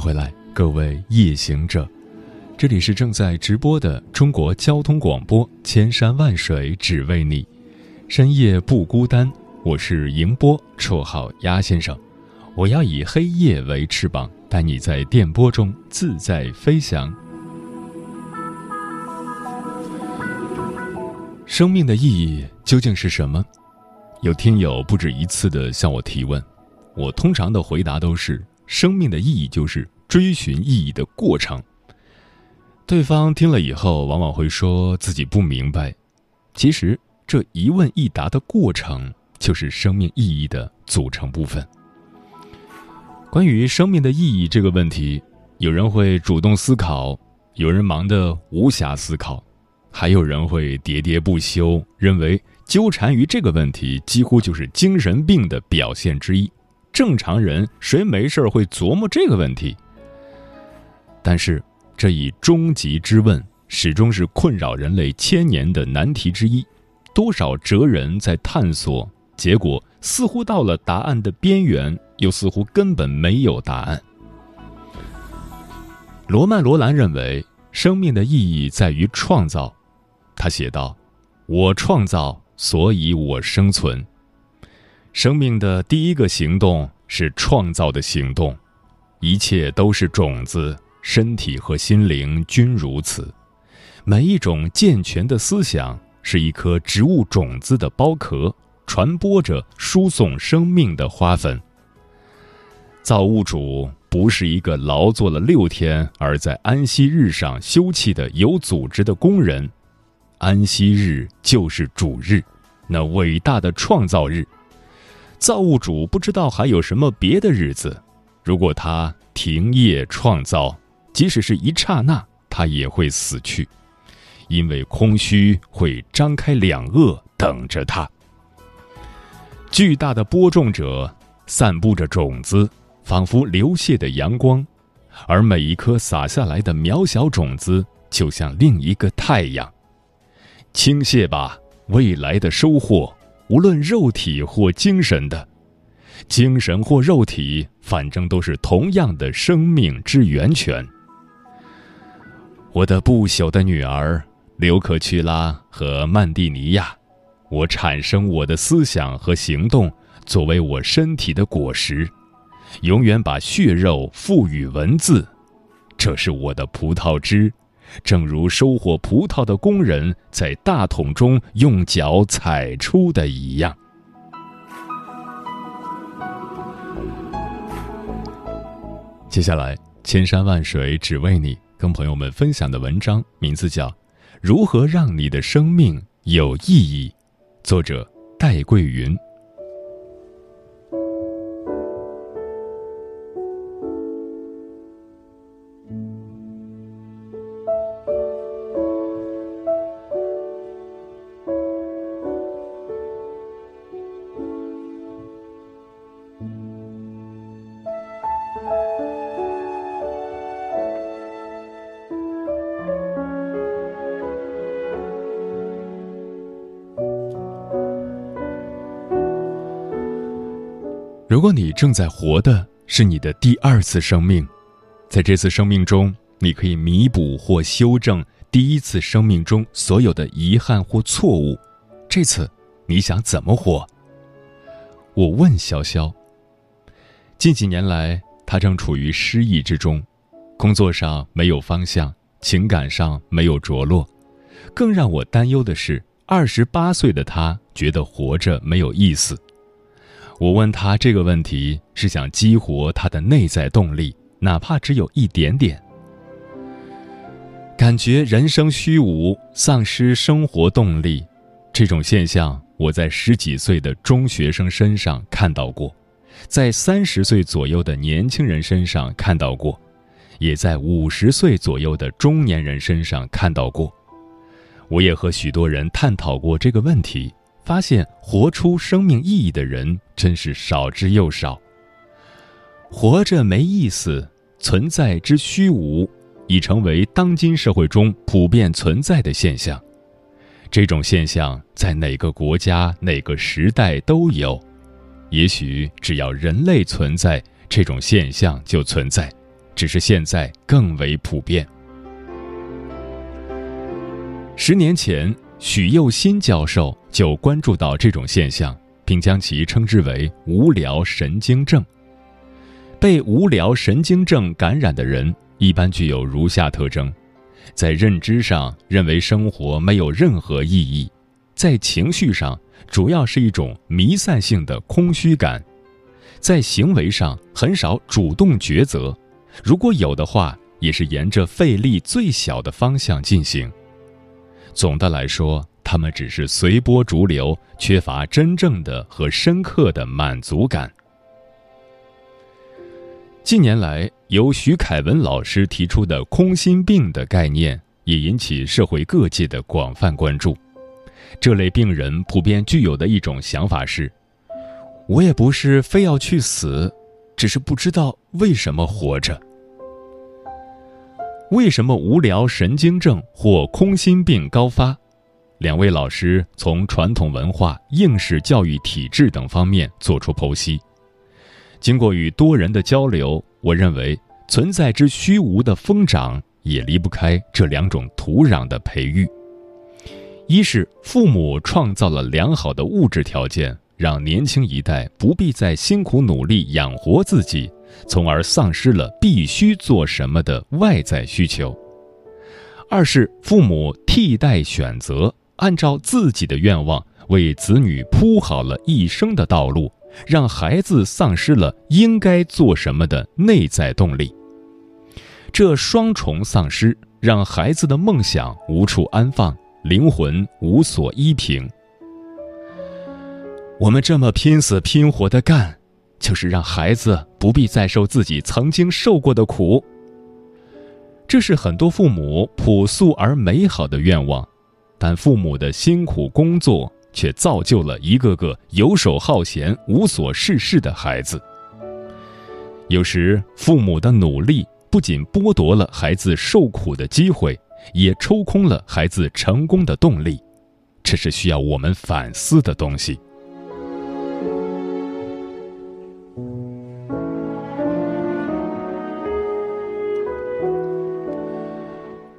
回来，各位夜行者，这里是正在直播的中国交通广播，千山万水只为你，深夜不孤单。我是迎波，绰号鸭先生。我要以黑夜为翅膀，带你在电波中自在飞翔。生命的意义究竟是什么？有听友不止一次的向我提问，我通常的回答都是。生命的意义就是追寻意义的过程。对方听了以后，往往会说自己不明白。其实，这一问一答的过程就是生命意义的组成部分。关于生命的意义这个问题，有人会主动思考，有人忙得无暇思考，还有人会喋喋不休，认为纠缠于这个问题几乎就是精神病的表现之一。正常人谁没事会琢磨这个问题？但是这一终极之问，始终是困扰人类千年的难题之一。多少哲人在探索，结果似乎到了答案的边缘，又似乎根本没有答案。罗曼·罗兰认为，生命的意义在于创造。他写道：“我创造，所以我生存。”生命的第一个行动是创造的行动，一切都是种子，身体和心灵均如此。每一种健全的思想是一颗植物种子的包壳，传播着输送生命的花粉。造物主不是一个劳作了六天而在安息日上休憩的有组织的工人，安息日就是主日，那伟大的创造日。造物主不知道还有什么别的日子，如果他停业创造，即使是一刹那，他也会死去，因为空虚会张开两颚等着他。巨大的播种者散布着种子，仿佛流泻的阳光，而每一颗洒下来的渺小种子，就像另一个太阳。倾泻吧，未来的收获。无论肉体或精神的，精神或肉体，反正都是同样的生命之源泉。我的不朽的女儿刘克屈拉和曼蒂尼亚，我产生我的思想和行动作为我身体的果实，永远把血肉赋予文字，这是我的葡萄汁。正如收获葡萄的工人在大桶中用脚踩出的一样。接下来，千山万水只为你，跟朋友们分享的文章名字叫《如何让你的生命有意义》，作者戴桂云。如果你正在活的是你的第二次生命，在这次生命中，你可以弥补或修正第一次生命中所有的遗憾或错误。这次你想怎么活？我问潇潇。近几年来，他正处于失意之中，工作上没有方向，情感上没有着落。更让我担忧的是，二十八岁的他觉得活着没有意思。我问他这个问题，是想激活他的内在动力，哪怕只有一点点。感觉人生虚无，丧失生活动力，这种现象我在十几岁的中学生身上看到过，在三十岁左右的年轻人身上看到过，也在五十岁左右的中年人身上看到过。我也和许多人探讨过这个问题，发现活出生命意义的人真是少之又少。活着没意思，存在之虚无，已成为当今社会中普遍存在的现象。这种现象在哪个国家、哪个时代都有。也许只要人类存在，这种现象就存在，只是现在更为普遍。十年前，许佑新教授就关注到这种现象，并将其称之为“无聊神经症”。被无聊神经症感染的人一般具有如下特征：在认知上认为生活没有任何意义，在情绪上主要是一种弥散性的空虚感，在行为上很少主动抉择，如果有的话，也是沿着费力最小的方向进行。总的来说，他们只是随波逐流，缺乏真正的和深刻的满足感。近年来，由徐凯文老师提出的“空心病”的概念也引起社会各界的广泛关注。这类病人普遍具有的一种想法是：“我也不是非要去死，只是不知道为什么活着。”为什么无聊神经症或空心病高发？两位老师从传统文化、应试教育体制等方面作出剖析。经过与多人的交流，我认为存在之虚无的疯长也离不开这两种土壤的培育。一是父母创造了良好的物质条件，让年轻一代不必再辛苦努力养活自己，从而丧失了必须做什么的外在需求；二是父母替代选择，按照自己的愿望为子女铺好了一生的道路。让孩子丧失了应该做什么的内在动力，这双重丧失让孩子的梦想无处安放，灵魂无所依凭。我们这么拼死拼活的干，就是让孩子不必再受自己曾经受过的苦。这是很多父母朴素而美好的愿望，但父母的辛苦工作。却造就了一个个游手好闲、无所事事的孩子。有时，父母的努力不仅剥夺了孩子受苦的机会，也抽空了孩子成功的动力。这是需要我们反思的东西。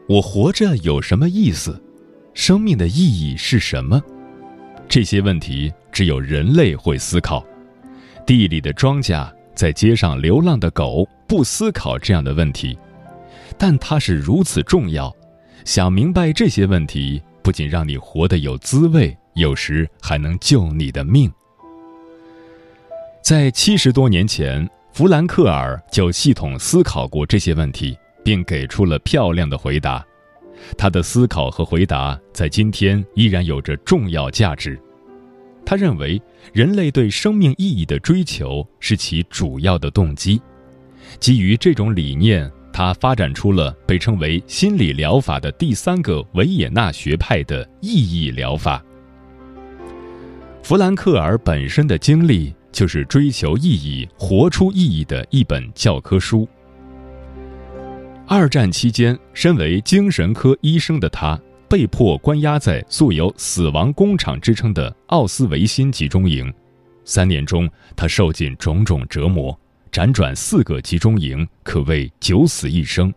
我活着有什么意思？生命的意义是什么？这些问题只有人类会思考，地里的庄稼，在街上流浪的狗不思考这样的问题，但它是如此重要。想明白这些问题，不仅让你活得有滋味，有时还能救你的命。在七十多年前，弗兰克尔就系统思考过这些问题，并给出了漂亮的回答。他的思考和回答在今天依然有着重要价值。他认为，人类对生命意义的追求是其主要的动机。基于这种理念，他发展出了被称为心理疗法的第三个维也纳学派的意义疗法。弗兰克尔本身的经历就是追求意义、活出意义的一本教科书。二战期间，身为精神科医生的他，被迫关押在素有“死亡工厂”之称的奥斯维辛集中营。三年中，他受尽种种折磨，辗转四个集中营，可谓九死一生。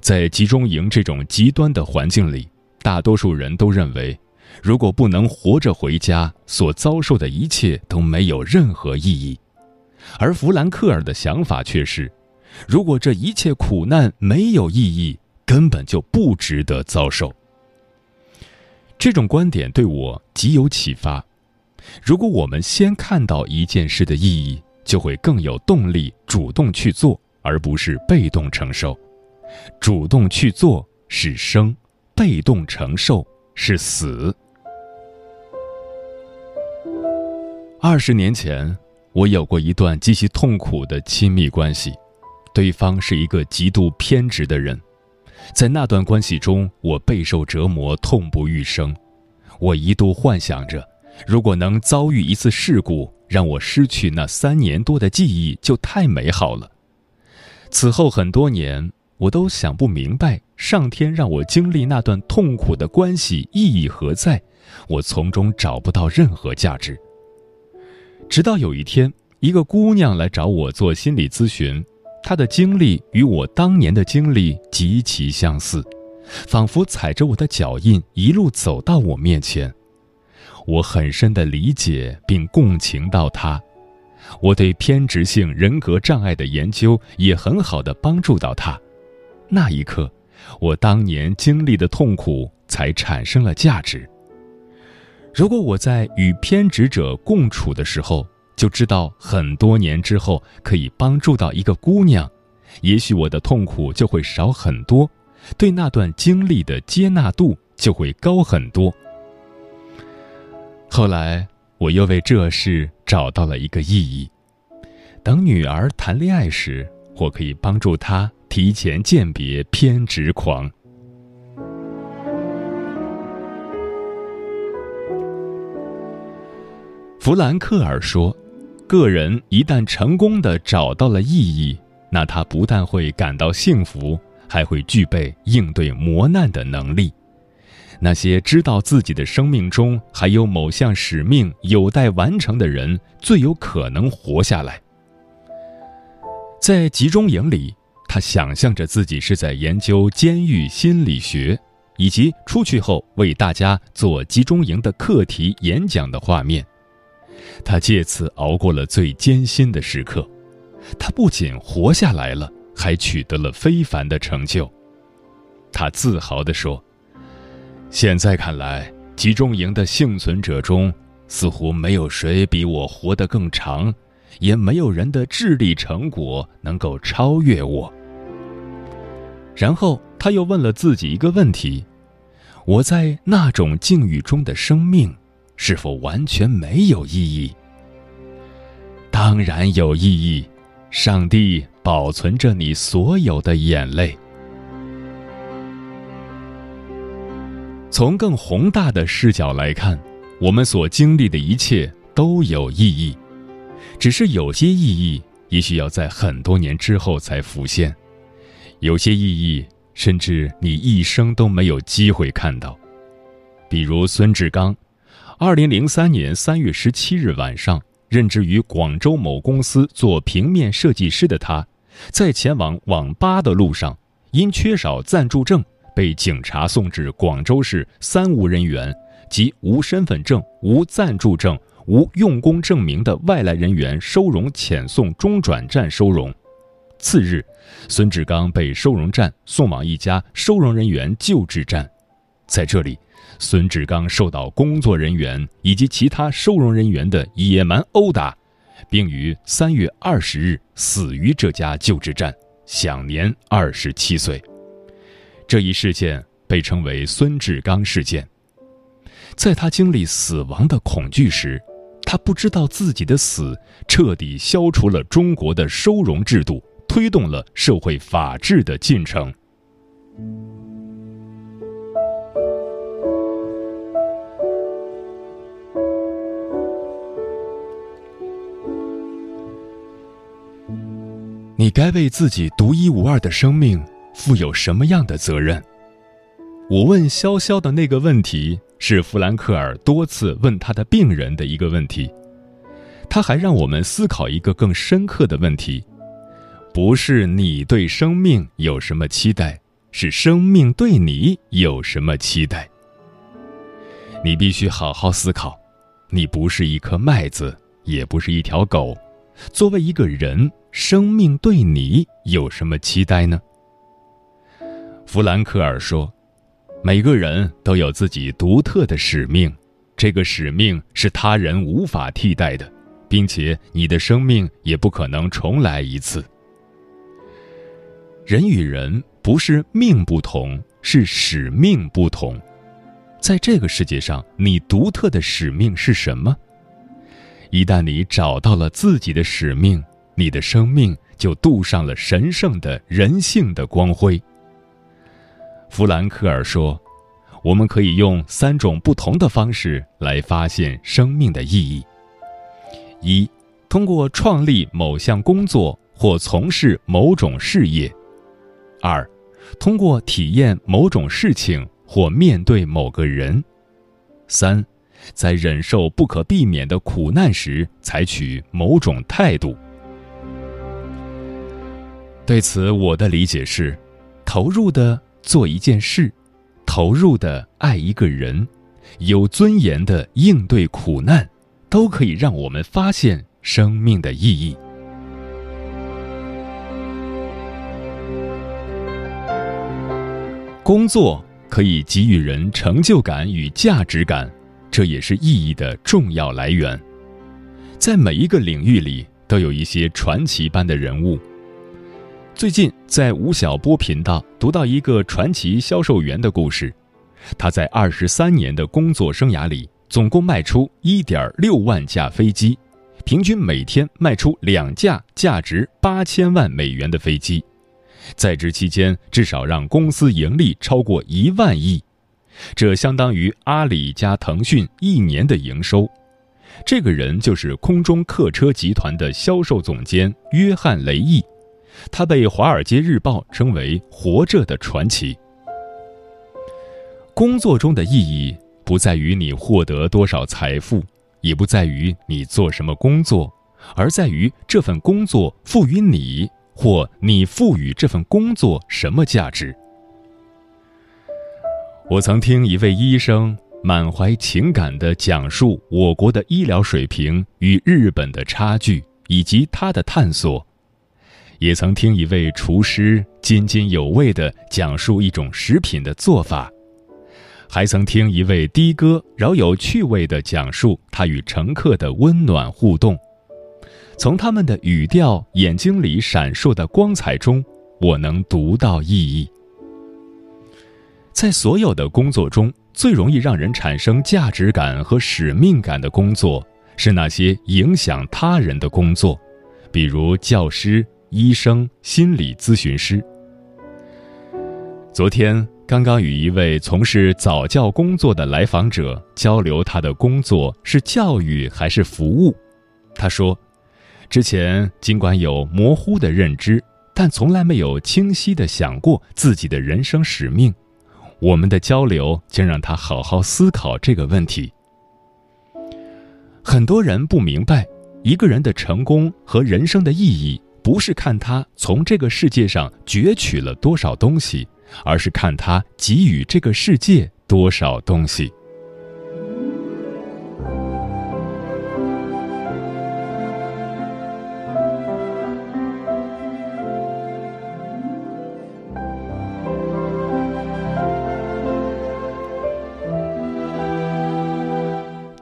在集中营这种极端的环境里，大多数人都认为，如果不能活着回家，所遭受的一切都没有任何意义。而弗兰克尔的想法却是。如果这一切苦难没有意义，根本就不值得遭受。这种观点对我极有启发。如果我们先看到一件事的意义，就会更有动力主动去做，而不是被动承受。主动去做是生，被动承受是死。二十年前。我有过一段极其痛苦的亲密关系，对方是一个极度偏执的人。在那段关系中，我备受折磨，痛不欲生。我一度幻想着，如果能遭遇一次事故，让我失去那三年多的记忆，就太美好了。此后很多年，我都想不明白，上天让我经历那段痛苦的关系意义何在？我从中找不到任何价值。直到有一天，一个姑娘来找我做心理咨询。他的经历与我当年的经历极其相似，仿佛踩着我的脚印一路走到我面前。我很深的理解并共情到他，我对偏执性人格障碍的研究也很好的帮助到他。那一刻，我当年经历的痛苦才产生了价值。如果我在与偏执者共处的时候，就知道很多年之后可以帮助到一个姑娘，也许我的痛苦就会少很多，对那段经历的接纳度就会高很多。后来我又为这事找到了一个意义：等女儿谈恋爱时，我可以帮助她提前鉴别偏执狂。弗兰克尔说。个人一旦成功的找到了意义，那他不但会感到幸福，还会具备应对磨难的能力。那些知道自己的生命中还有某项使命有待完成的人，最有可能活下来。在集中营里，他想象着自己是在研究监狱心理学，以及出去后为大家做集中营的课题演讲的画面。他借此熬过了最艰辛的时刻，他不仅活下来了，还取得了非凡的成就。他自豪地说：“现在看来，集中营的幸存者中，似乎没有谁比我活得更长，也没有人的智力成果能够超越我。”然后他又问了自己一个问题：“我在那种境遇中的生命。”是否完全没有意义？当然有意义，上帝保存着你所有的眼泪。从更宏大的视角来看，我们所经历的一切都有意义，只是有些意义也许要在很多年之后才浮现，有些意义甚至你一生都没有机会看到，比如孙志刚。二零零三年三月十七日晚上，任职于广州某公司做平面设计师的他，在前往网吧的路上，因缺少暂住证，被警察送至广州市三无人员及无身份证、无暂住证、无用工证明的外来人员收容遣送中转站收容。次日，孙志刚被收容站送往一家收容人员救治站，在这里。孙志刚受到工作人员以及其他收容人员的野蛮殴打，并于三月二十日死于这家救治站，享年二十七岁。这一事件被称为“孙志刚事件”。在他经历死亡的恐惧时，他不知道自己的死彻底消除了中国的收容制度，推动了社会法治的进程。你该为自己独一无二的生命负有什么样的责任？我问潇潇的那个问题，是弗兰克尔多次问他的病人的一个问题。他还让我们思考一个更深刻的问题：不是你对生命有什么期待，是生命对你有什么期待。你必须好好思考。你不是一颗麦子，也不是一条狗。作为一个人。生命对你有什么期待呢？弗兰克尔说：“每个人都有自己独特的使命，这个使命是他人无法替代的，并且你的生命也不可能重来一次。人与人不是命不同，是使命不同。在这个世界上，你独特的使命是什么？一旦你找到了自己的使命，你的生命就镀上了神圣的人性的光辉。弗兰克尔说：“我们可以用三种不同的方式来发现生命的意义：一，通过创立某项工作或从事某种事业；二，通过体验某种事情或面对某个人；三，在忍受不可避免的苦难时采取某种态度。”对此，我的理解是：投入的。做一件事，投入的爱一个人，有尊严的应对苦难，都可以让我们发现生命的意义。工作可以给予人成就感与价值感，这也是意义的重要来源。在每一个领域里，都有一些传奇般的人物。最近在吴晓波频道读到一个传奇销售员的故事，他在二十三年的工作生涯里，总共卖出一点六万架飞机，平均每天卖出两架价值八千万美元的飞机，在职期间至少让公司盈利超过一万亿，这相当于阿里加腾讯一年的营收。这个人就是空中客车集团的销售总监约翰雷易。他被《华尔街日报》称为“活着的传奇”。工作中的意义不在于你获得多少财富，也不在于你做什么工作，而在于这份工作赋予你，或你赋予这份工作什么价值。我曾听一位医生满怀情感地讲述我国的医疗水平与日本的差距，以及他的探索。也曾听一位厨师津津有味地讲述一种食品的做法，还曾听一位的哥饶有趣味地讲述他与乘客的温暖互动。从他们的语调、眼睛里闪烁的光彩中，我能读到意义。在所有的工作中，最容易让人产生价值感和使命感的工作，是那些影响他人的工作，比如教师。医生、心理咨询师。昨天刚刚与一位从事早教工作的来访者交流，他的工作是教育还是服务？他说，之前尽管有模糊的认知，但从来没有清晰的想过自己的人生使命。我们的交流将让他好好思考这个问题。很多人不明白，一个人的成功和人生的意义。不是看他从这个世界上攫取了多少东西，而是看他给予这个世界多少东西。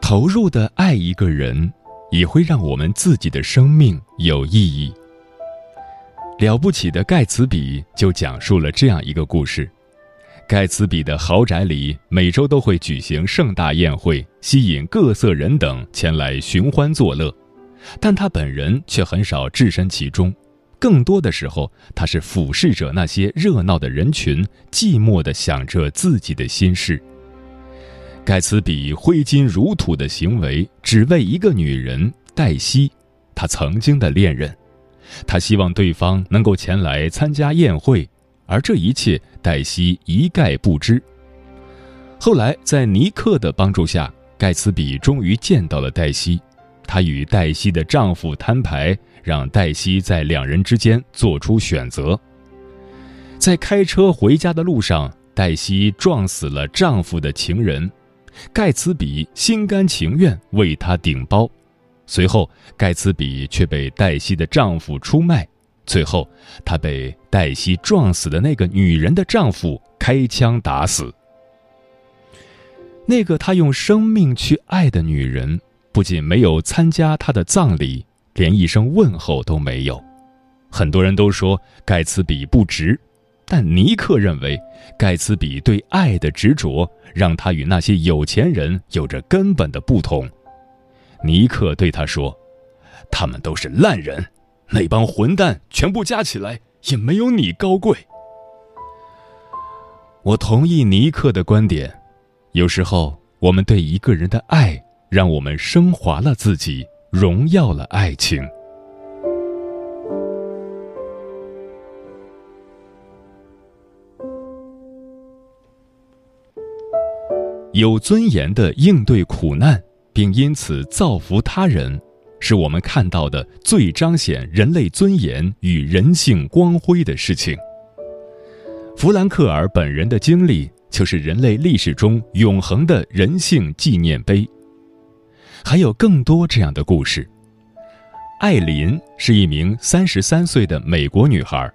投入的爱一个人，也会让我们自己的生命有意义。了不起的盖茨比就讲述了这样一个故事：盖茨比的豪宅里每周都会举行盛大宴会，吸引各色人等前来寻欢作乐，但他本人却很少置身其中，更多的时候他是俯视着那些热闹的人群，寂寞地想着自己的心事。盖茨比挥金如土的行为，只为一个女人黛西，他曾经的恋人。他希望对方能够前来参加宴会，而这一切黛西一概不知。后来，在尼克的帮助下，盖茨比终于见到了黛西。他与黛西的丈夫摊牌，让黛西在两人之间做出选择。在开车回家的路上，黛西撞死了丈夫的情人，盖茨比心甘情愿为她顶包。随后，盖茨比却被黛西的丈夫出卖。最后，他被黛西撞死的那个女人的丈夫开枪打死。那个他用生命去爱的女人，不仅没有参加他的葬礼，连一声问候都没有。很多人都说盖茨比不值，但尼克认为，盖茨比对爱的执着，让他与那些有钱人有着根本的不同。尼克对他说：“他们都是烂人，那帮混蛋全部加起来也没有你高贵。”我同意尼克的观点，有时候我们对一个人的爱，让我们升华了自己，荣耀了爱情。有尊严的应对苦难，并因此造福他人，是我们看到的最彰显人类尊严与人性光辉的事情。弗兰克尔本人的经历，就是人类历史中永恒的人性纪念碑。还有更多这样的故事。艾琳是一名三十三岁的美国女孩，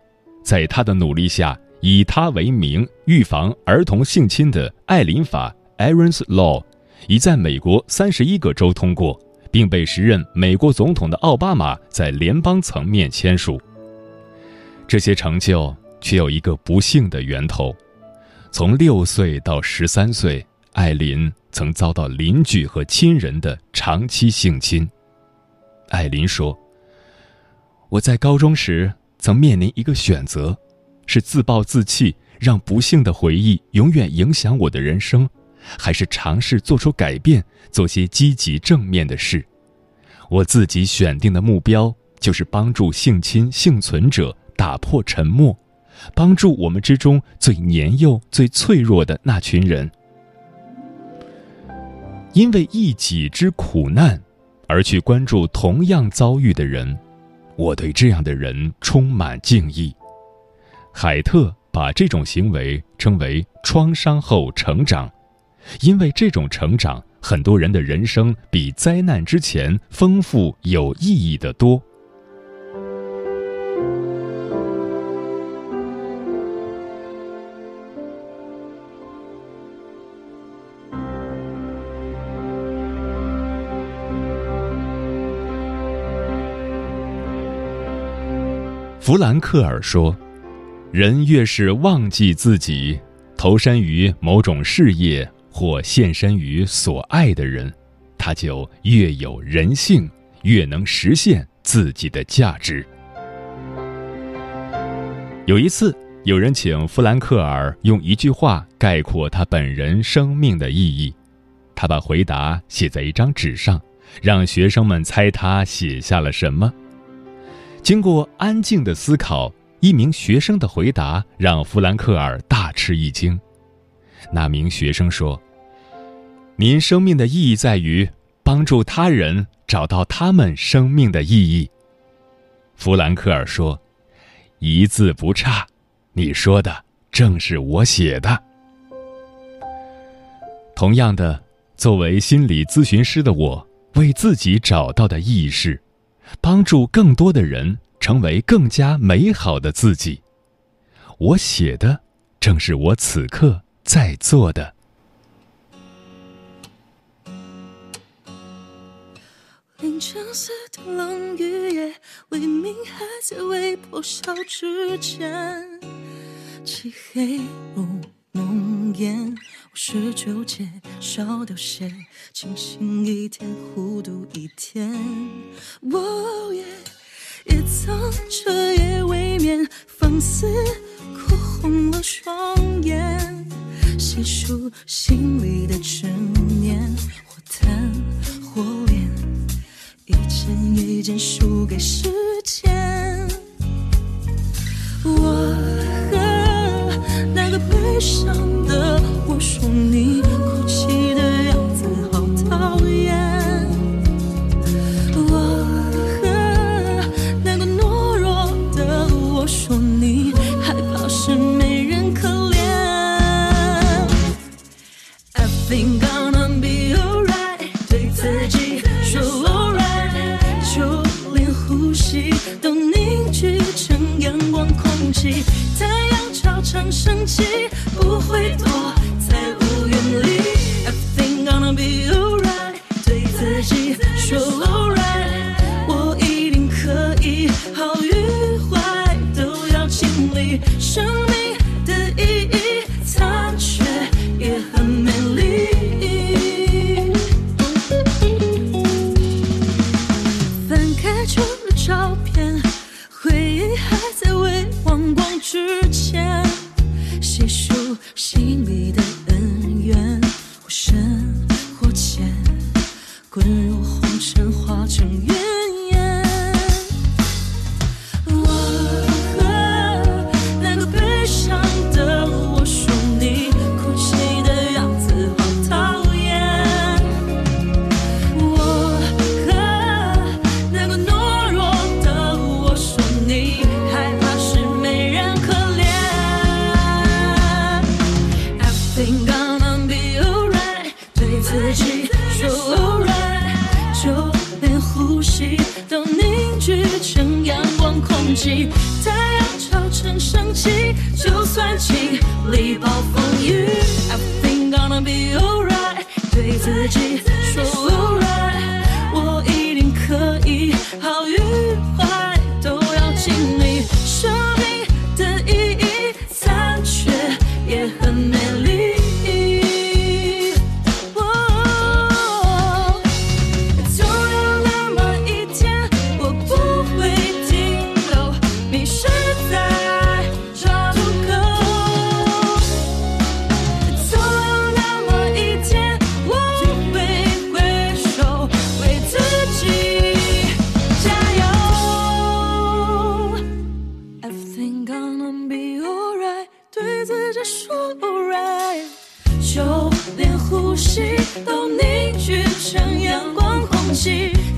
在她的努力下，以她为名预防儿童性侵的艾琳法。Aaron's Law 已在美国三十一个州通过，并被时任美国总统的奥巴马在联邦层面签署。这些成就却有一个不幸的源头：从六岁到十三岁，艾琳曾遭到邻居和亲人的长期性侵。艾琳说：“我在高中时曾面临一个选择，是自暴自弃，让不幸的回忆永远影响我的人生。”还是尝试做出改变，做些积极正面的事。我自己选定的目标就是帮助性侵幸存者打破沉默，帮助我们之中最年幼、最脆弱的那群人。因为一己之苦难而去关注同样遭遇的人，我对这样的人充满敬意。海特把这种行为称为“创伤后成长”。因为这种成长，很多人的人生比灾难之前丰富有意义的多。弗兰克尔说：“人越是忘记自己，投身于某种事业。”或献身于所爱的人，他就越有人性，越能实现自己的价值。有一次，有人请弗兰克尔用一句话概括他本人生命的意义，他把回答写在一张纸上，让学生们猜他写下了什么。经过安静的思考，一名学生的回答让弗兰克尔大吃一惊。那名学生说：“您生命的意义在于帮助他人找到他们生命的意义。”弗兰克尔说：“一字不差，你说的正是我写的。”同样的，作为心理咨询师的我，为自己找到的意义是，帮助更多的人成为更加美好的自己。我写的正是我此刻。在做的。凌晨四点冷雨夜，黎明还在微破晓之前，漆黑如浓烟，我是纠结少掉些，清醒一天，糊涂一天。我也也曾彻夜未眠，放肆哭红了双眼。细数心里的执念，或叹，一件一件输给时间。我和那个悲伤的我说 cheap 这说不 right，就连呼吸都凝聚成阳光空气。